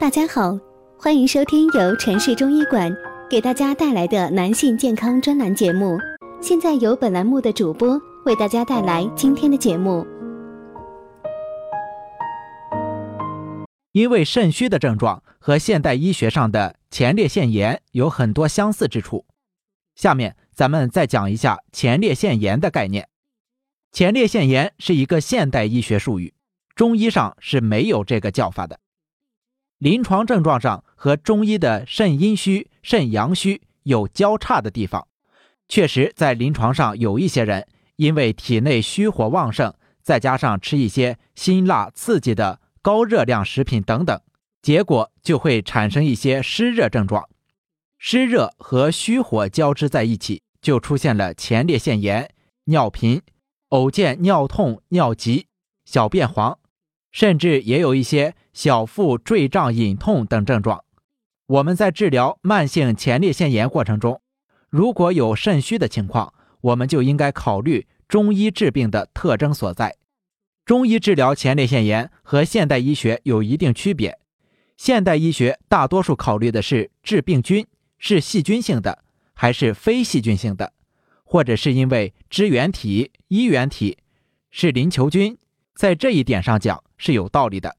大家好，欢迎收听由城市中医馆给大家带来的男性健康专栏节目。现在由本栏目的主播为大家带来今天的节目。因为肾虚的症状和现代医学上的前列腺炎有很多相似之处，下面咱们再讲一下前列腺炎的概念。前列腺炎是一个现代医学术语，中医上是没有这个叫法的。临床症状上和中医的肾阴虚、肾阳虚有交叉的地方，确实在临床上有一些人因为体内虚火旺盛，再加上吃一些辛辣刺激的。高热量食品等等，结果就会产生一些湿热症状，湿热和虚火交织在一起，就出现了前列腺炎、尿频、偶见尿痛、尿急、小便黄，甚至也有一些小腹坠胀、隐痛等症状。我们在治疗慢性前列腺炎过程中，如果有肾虚的情况，我们就应该考虑中医治病的特征所在。中医治疗前列腺炎和现代医学有一定区别。现代医学大多数考虑的是致病菌是细菌性的还是非细菌性的，或者是因为支原体、衣原体是淋球菌，在这一点上讲是有道理的。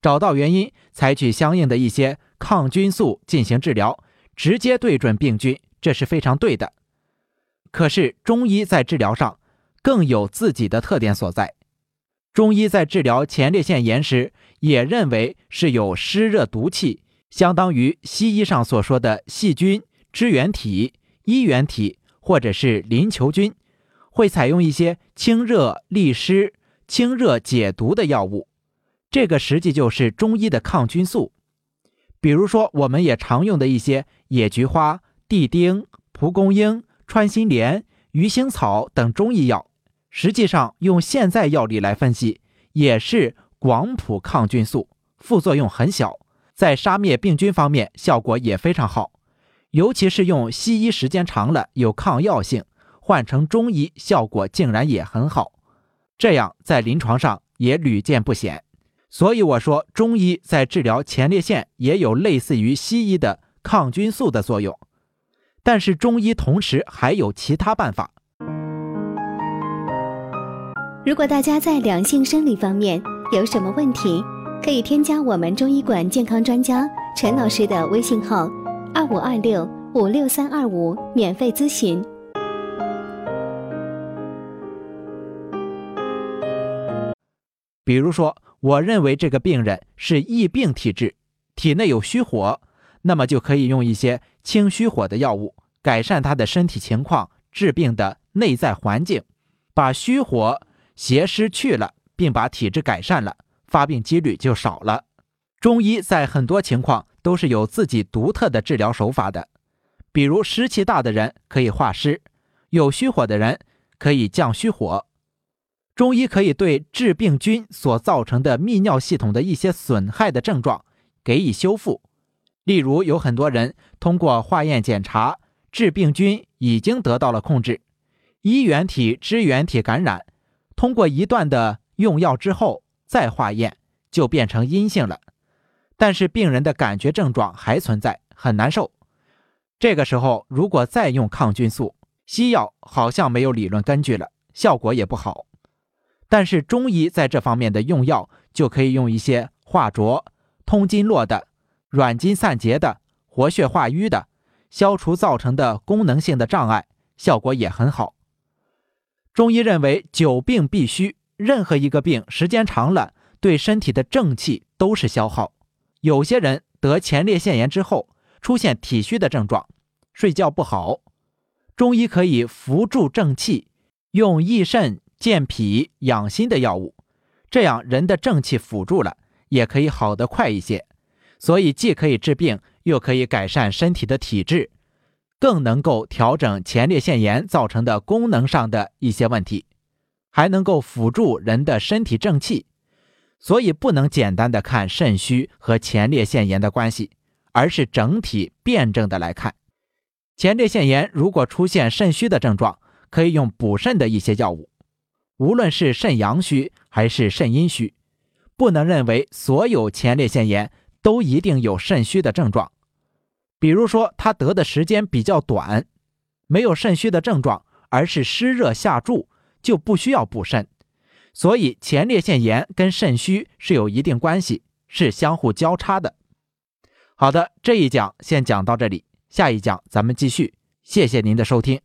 找到原因，采取相应的一些抗菌素进行治疗，直接对准病菌，这是非常对的。可是中医在治疗上更有自己的特点所在。中医在治疗前列腺炎时，也认为是有湿热毒气，相当于西医上所说的细菌、支原体、衣原体或者是淋球菌，会采用一些清热利湿、清热解毒的药物。这个实际就是中医的抗菌素。比如说，我们也常用的一些野菊花、地丁、蒲公英、穿心莲、鱼腥草等中医药。实际上，用现在药理来分析，也是广谱抗菌素，副作用很小，在杀灭病菌方面效果也非常好。尤其是用西医时间长了有抗药性，换成中医效果竟然也很好，这样在临床上也屡见不鲜。所以我说，中医在治疗前列腺也有类似于西医的抗菌素的作用，但是中医同时还有其他办法。如果大家在两性生理方面有什么问题，可以添加我们中医馆健康专家陈老师的微信号：二五二六五六三二五，免费咨询。比如说，我认为这个病人是易病体质，体内有虚火，那么就可以用一些清虚火的药物，改善他的身体情况，治病的内在环境，把虚火。邪湿去了，并把体质改善了，发病几率就少了。中医在很多情况都是有自己独特的治疗手法的，比如湿气大的人可以化湿，有虚火的人可以降虚火。中医可以对致病菌所造成的泌尿系统的一些损害的症状给予修复。例如，有很多人通过化验检查，致病菌已经得到了控制，衣原体、支原体感染。通过一段的用药之后再化验，就变成阴性了，但是病人的感觉症状还存在，很难受。这个时候如果再用抗菌素，西药好像没有理论根据了，效果也不好。但是中医在这方面的用药就可以用一些化浊、通经络的、软筋散结的、活血化瘀的，消除造成的功能性的障碍，效果也很好。中医认为，久病必虚，任何一个病时间长了，对身体的正气都是消耗。有些人得前列腺炎之后，出现体虚的症状，睡觉不好，中医可以扶助正气，用益肾健脾养心的药物，这样人的正气辅助了，也可以好得快一些。所以既可以治病，又可以改善身体的体质。更能够调整前列腺炎造成的功能上的一些问题，还能够辅助人的身体正气，所以不能简单的看肾虚和前列腺炎的关系，而是整体辩证的来看。前列腺炎如果出现肾虚的症状，可以用补肾的一些药物，无论是肾阳虚还是肾阴虚，不能认为所有前列腺炎都一定有肾虚的症状。比如说，他得的时间比较短，没有肾虚的症状，而是湿热下注，就不需要补肾。所以前列腺炎跟肾虚是有一定关系，是相互交叉的。好的，这一讲先讲到这里，下一讲咱们继续。谢谢您的收听。